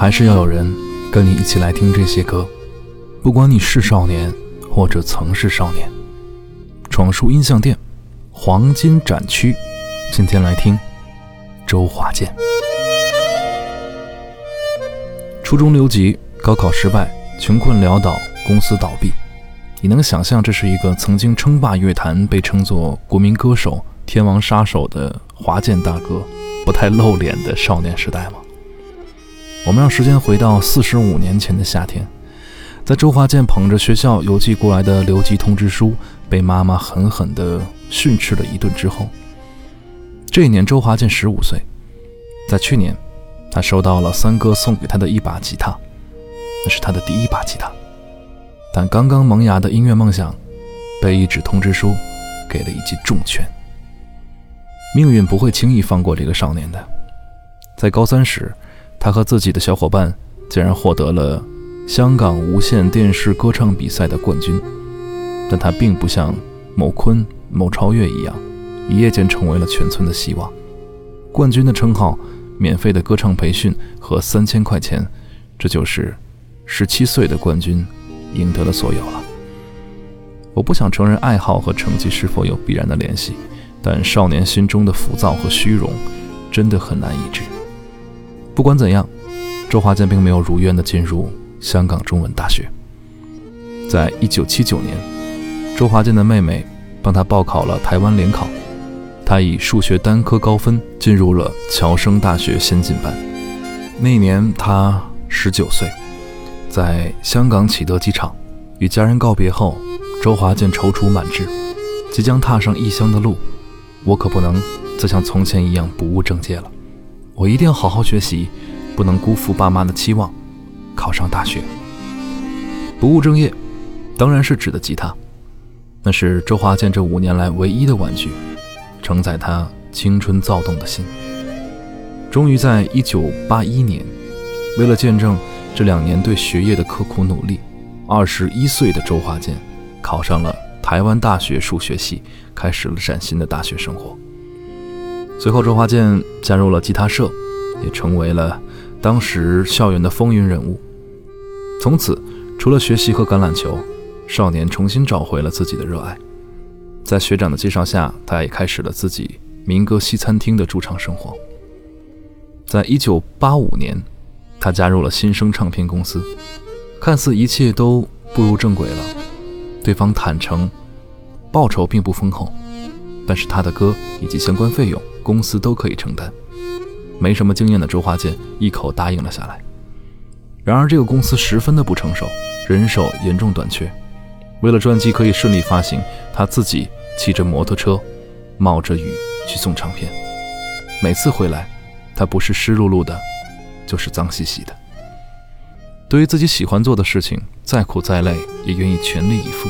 还是要有人跟你一起来听这些歌，不管你是少年，或者曾是少年。闯出音像店，黄金展区，今天来听周华健。初中留级，高考失败，穷困潦倒，公司倒闭。你能想象这是一个曾经称霸乐坛、被称作国民歌手、天王杀手的华健大哥不太露脸的少年时代吗？我们让时间回到四十五年前的夏天，在周华健捧着学校邮寄过来的留级通知书，被妈妈狠狠地训斥了一顿之后，这一年周华健十五岁，在去年。他收到了三哥送给他的一把吉他，那是他的第一把吉他。但刚刚萌芽的音乐梦想，被一纸通知书给了一记重拳。命运不会轻易放过这个少年的。在高三时，他和自己的小伙伴竟然获得了香港无线电视歌唱比赛的冠军。但他并不像某坤、某超越一样，一夜间成为了全村的希望。冠军的称号。免费的歌唱培训和三千块钱，这就是十七岁的冠军赢得了所有了。我不想承认爱好和成绩是否有必然的联系，但少年心中的浮躁和虚荣真的很难抑制。不管怎样，周华健并没有如愿的进入香港中文大学。在一九七九年，周华健的妹妹帮他报考了台湾联考。他以数学单科高分进入了侨生大学先进班。那年他十九岁，在香港启德机场与家人告别后，周华健踌躇满志，即将踏上异乡的路。我可不能再像从前一样不务正业了，我一定要好好学习，不能辜负爸妈的期望，考上大学。不务正业，当然是指的吉他，那是周华健这五年来唯一的玩具。承载他青春躁动的心。终于在一九八一年，为了见证这两年对学业的刻苦努力，二十一岁的周华健考上了台湾大学数学系，开始了崭新的大学生活。随后，周华健加入了吉他社，也成为了当时校园的风云人物。从此，除了学习和橄榄球，少年重新找回了自己的热爱。在学长的介绍下，他也开始了自己民歌西餐厅的驻唱生活。在一九八五年，他加入了新生唱片公司，看似一切都步入正轨了。对方坦诚，报酬并不丰厚，但是他的歌以及相关费用，公司都可以承担。没什么经验的周华健一口答应了下来。然而，这个公司十分的不成熟，人手严重短缺。为了专辑可以顺利发行，他自己。骑着摩托车，冒着雨去送唱片。每次回来，他不是湿漉漉的，就是脏兮兮的。对于自己喜欢做的事情，再苦再累也愿意全力以赴。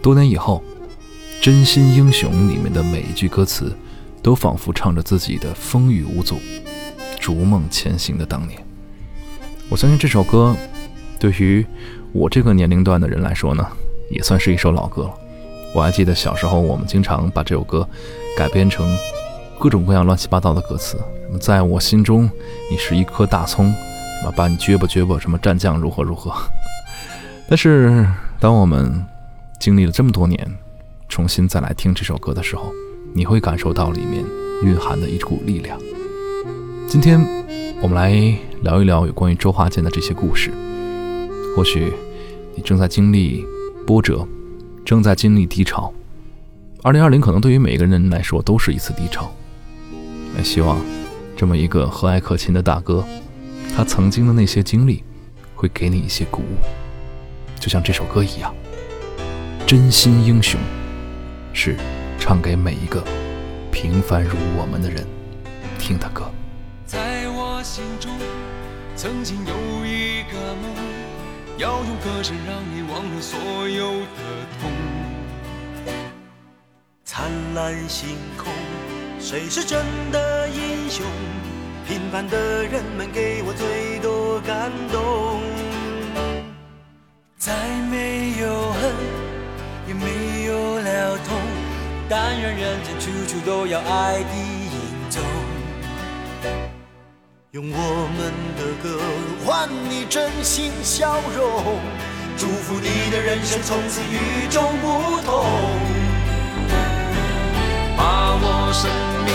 多年以后，《真心英雄》里面的每一句歌词，都仿佛唱着自己的风雨无阻、逐梦前行的当年。我相信这首歌，对于我这个年龄段的人来说呢，也算是一首老歌了。我还记得小时候，我们经常把这首歌改编成各种各样乱七八糟的歌词，什么在我心中你是一颗大葱，什么把你撅吧撅吧，什么战将如何如何。但是当我们经历了这么多年，重新再来听这首歌的时候，你会感受到里面蕴含的一股力量。今天我们来聊一聊有关于周华健的这些故事。或许你正在经历波折。正在经历低潮，二零二零可能对于每个人来说都是一次低潮。也希望这么一个和蔼可亲的大哥，他曾经的那些经历会给你一些鼓舞，就像这首歌一样。真心英雄是唱给每一个平凡如我们的人听的歌。在我心中，曾经有一个梦。要用歌声让你忘了所有的痛。灿烂星空，谁是真的英雄？平凡的人们给我最多感动。再没有恨，也没有，但愿人间处处都有爱的影踪。用我们的歌换你真心笑容，祝福你的人生从此与众不同。把握生命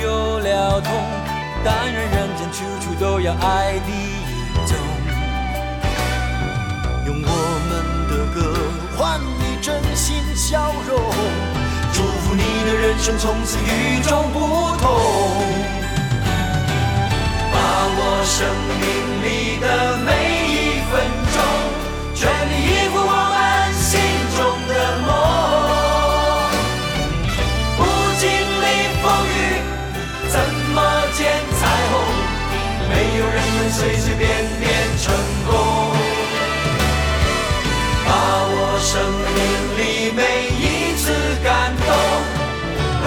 有了痛，但愿人间处处都有爱的影踪。用我们的歌换你真心笑容，祝福你的人生从此与众不同。把握生命里的每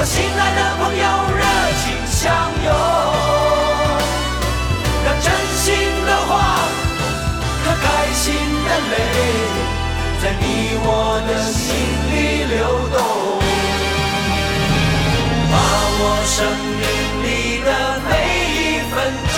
亲爱的朋友热情相拥，让真心的话和开心的泪，在你我的心里流动。把我生命里的每一分钟，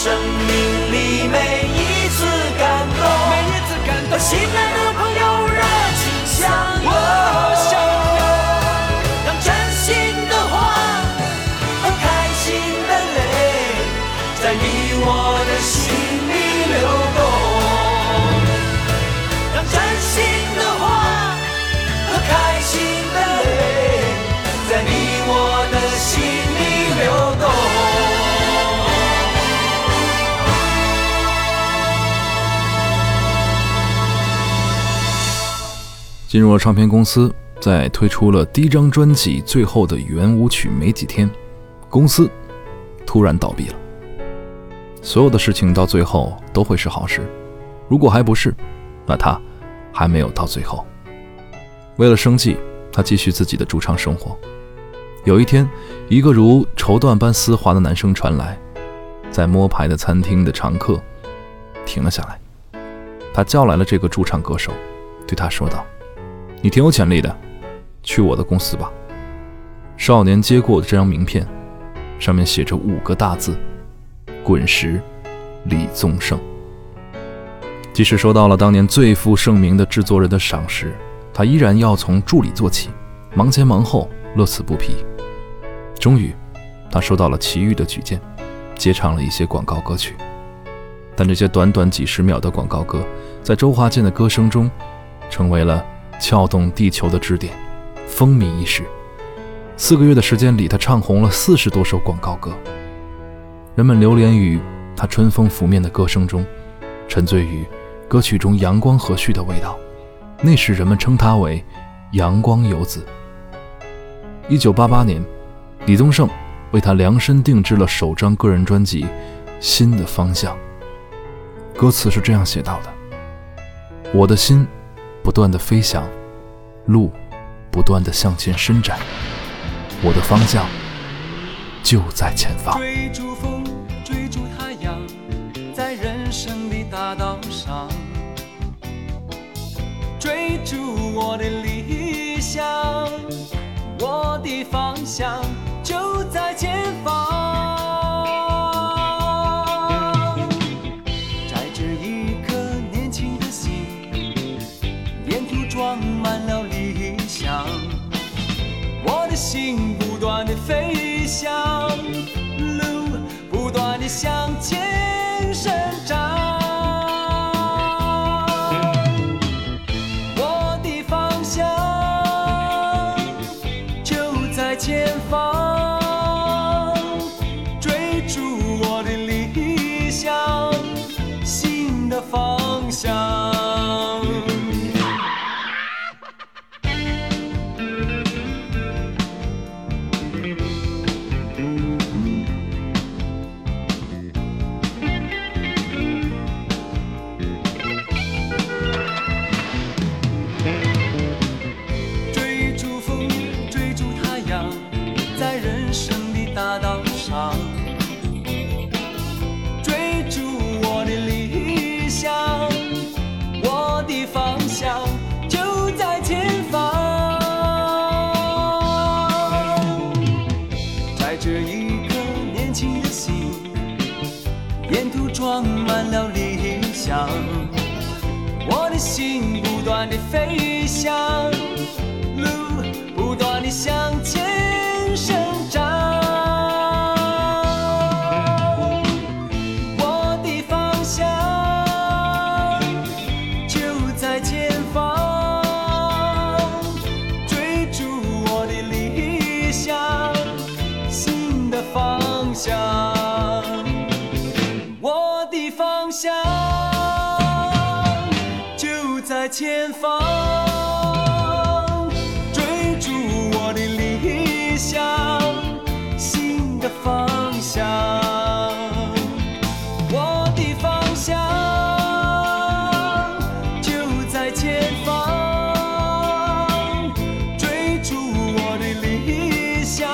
生命里每一次感动，每一次感动，进入了唱片公司，在推出了第一张专辑最后的圆舞曲没几天，公司突然倒闭了。所有的事情到最后都会是好事，如果还不是，那他还没有到最后。为了生计，他继续自己的驻唱生活。有一天，一个如绸缎般丝滑的男声传来，在摸牌的餐厅的常客停了下来。他叫来了这个驻唱歌手，对他说道。你挺有潜力的，去我的公司吧。少年接过这张名片，上面写着五个大字：“滚石，李宗盛。”即使收到了当年最负盛名的制作人的赏识，他依然要从助理做起，忙前忙后，乐此不疲。终于，他收到了齐豫的举荐，接唱了一些广告歌曲。但这些短短几十秒的广告歌，在周华健的歌声中，成为了撬动地球的支点，风靡一时。四个月的时间里，他唱红了四十多首广告歌。人们流连于他春风拂面的歌声中，沉醉于歌曲中阳光和煦的味道。那时人们称他为“阳光游子”。一九八八年，李宗盛为他量身定制了首张个人专辑《新的方向》。歌词是这样写到的：“我的心不断的飞翔，路不断的向前伸展，我的方向就在前方。”追逐风，追逐太阳，在人生的大道上，追逐我的理想，我的方向就在前方。飞翔，路不断的向前。心不断的飞翔，前方，追逐我的理想，新的方向。我的方向就在前方，追逐我的理想，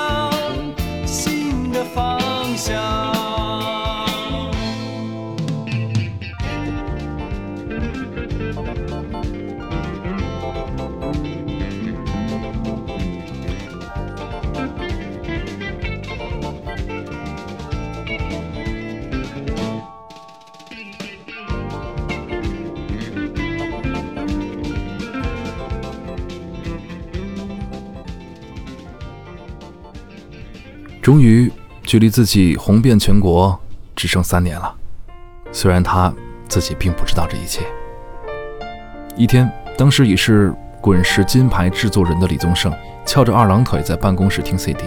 新的方向。距离自己红遍全国只剩三年了。虽然他自己并不知道这一切。一天，当时已是滚石金牌制作人的李宗盛，翘着二郎腿在办公室听 CD。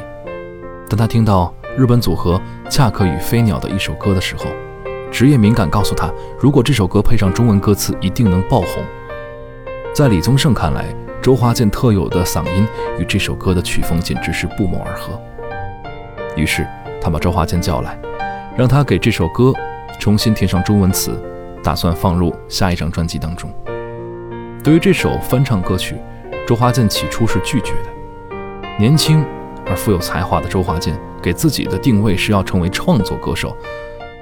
当他听到日本组合恰克与飞鸟的一首歌的时候，职业敏感告诉他，如果这首歌配上中文歌词，一定能爆红。在李宗盛看来，周华健特有的嗓音与这首歌的曲风简直是不谋而合。于是，他把周华健叫来，让他给这首歌重新填上中文词，打算放入下一张专辑当中。对于这首翻唱歌曲，周华健起初是拒绝的。年轻而富有才华的周华健给自己的定位是要成为创作歌手，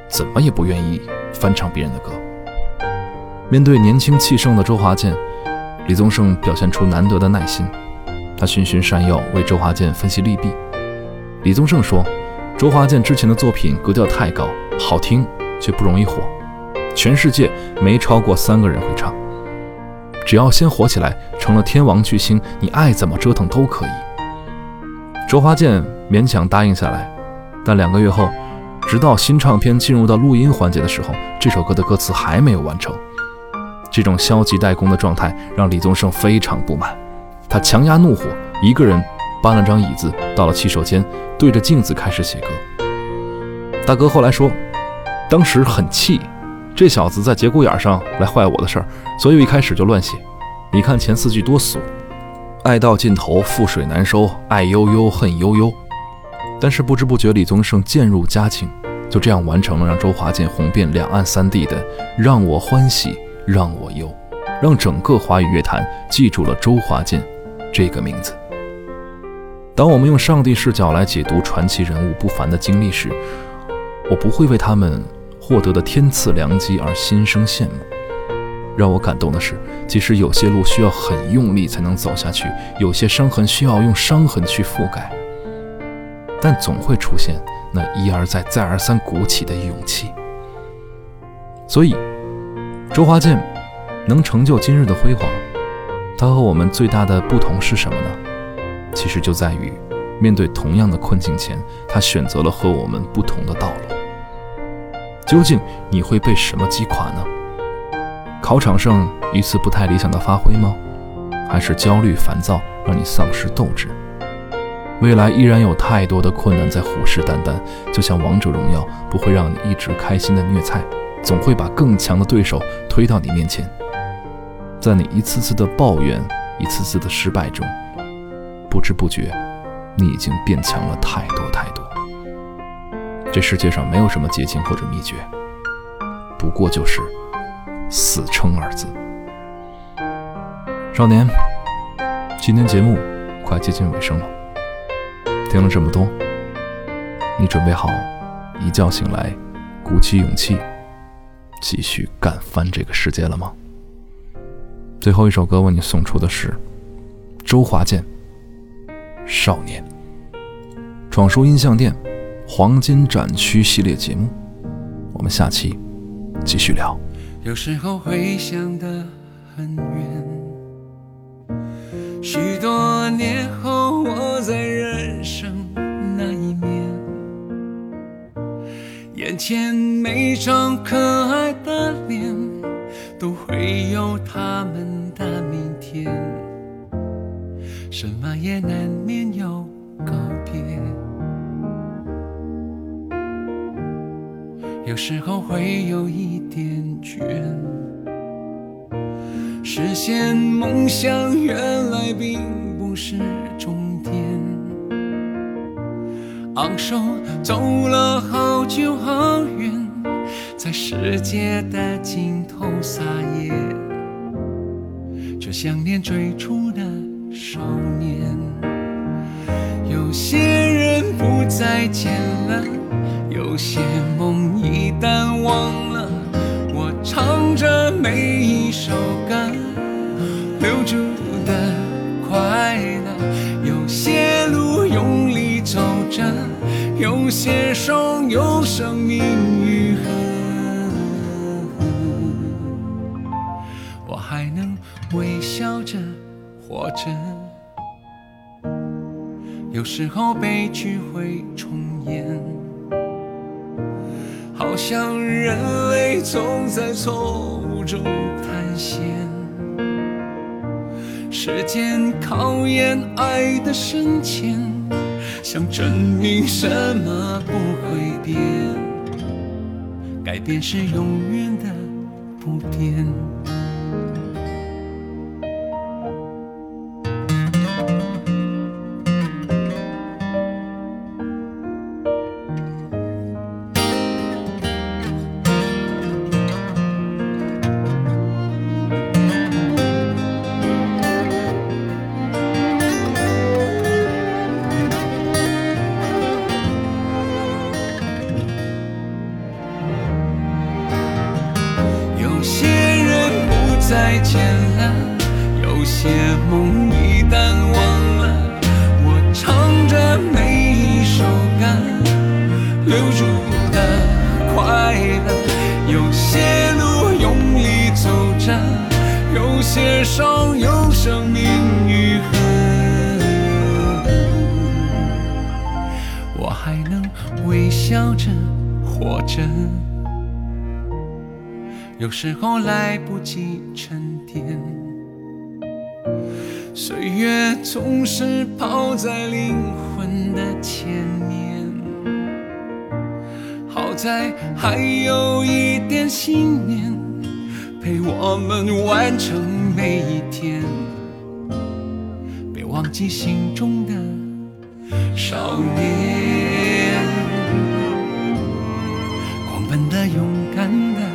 怎么也不愿意翻唱别人的歌。面对年轻气盛的周华健，李宗盛表现出难得的耐心，他循循善诱，为周华健分析利弊。李宗盛说：“周华健之前的作品格调太高，好听却不容易火，全世界没超过三个人会唱。只要先火起来，成了天王巨星，你爱怎么折腾都可以。”周华健勉强答应下来，但两个月后，直到新唱片进入到录音环节的时候，这首歌的歌词还没有完成。这种消极怠工的状态让李宗盛非常不满，他强压怒火，一个人搬了张椅子到了洗手间，对着镜子开始写歌。大哥后来说，当时很气，这小子在节骨眼上来坏我的事儿，所以一开始就乱写。你看前四句多俗，爱到尽头，覆水难收，爱悠悠，恨悠悠。但是不知不觉，李宗盛渐入佳境，就这样完成了让周华健红遍两岸三地的《让我欢喜让我忧》，让整个华语乐坛记住了周华健这个名字。当我们用上帝视角来解读传奇人物不凡的经历时，我不会为他们获得的天赐良机而心生羡慕。让我感动的是，即使有些路需要很用力才能走下去，有些伤痕需要用伤痕去覆盖。但总会出现那一而再、再而三鼓起的勇气。所以，周华健能成就今日的辉煌，他和我们最大的不同是什么呢？其实就在于，面对同样的困境前，他选择了和我们不同的道路。究竟你会被什么击垮呢？考场上一次不太理想的发挥吗？还是焦虑烦躁让你丧失斗志？未来依然有太多的困难在虎视眈眈，就像王者荣耀不会让你一直开心的虐菜，总会把更强的对手推到你面前。在你一次次的抱怨、一次次的失败中，不知不觉，你已经变强了太多太多。这世界上没有什么捷径或者秘诀，不过就是死撑二字。少年，今天节目快接近尾声了。听了这么多，你准备好一觉醒来，鼓起勇气，继续干翻这个世界了吗？最后一首歌为你送出的是周华健《少年》。闯书音像店黄金展区系列节目，我们下期继续聊。有时候会想得很远，许多年后我在人生那一面，眼前每张可爱的脸，都会有他们的明天，什么也难免要告别。有时候会有一点倦，实现梦想原来并不是终点。昂首走了好久好远，在世界的尽头撒野，却想念最初少年。有些人不再见了。有些梦一旦忘了，我唱着每一首歌留住的快乐。有些路用力走着，有些伤有生命愈合。我还能微笑着活着。有时候悲剧会重演。好像人类总在错误中探险，时间考验爱的深浅，想证明什么不会变，改变是永远的不变。微笑着活着，有时候来不及沉淀。岁月总是跑在灵魂的前面，好在还有一点信念陪我们完成每一天。别忘记心中的少年，真的、勇敢的。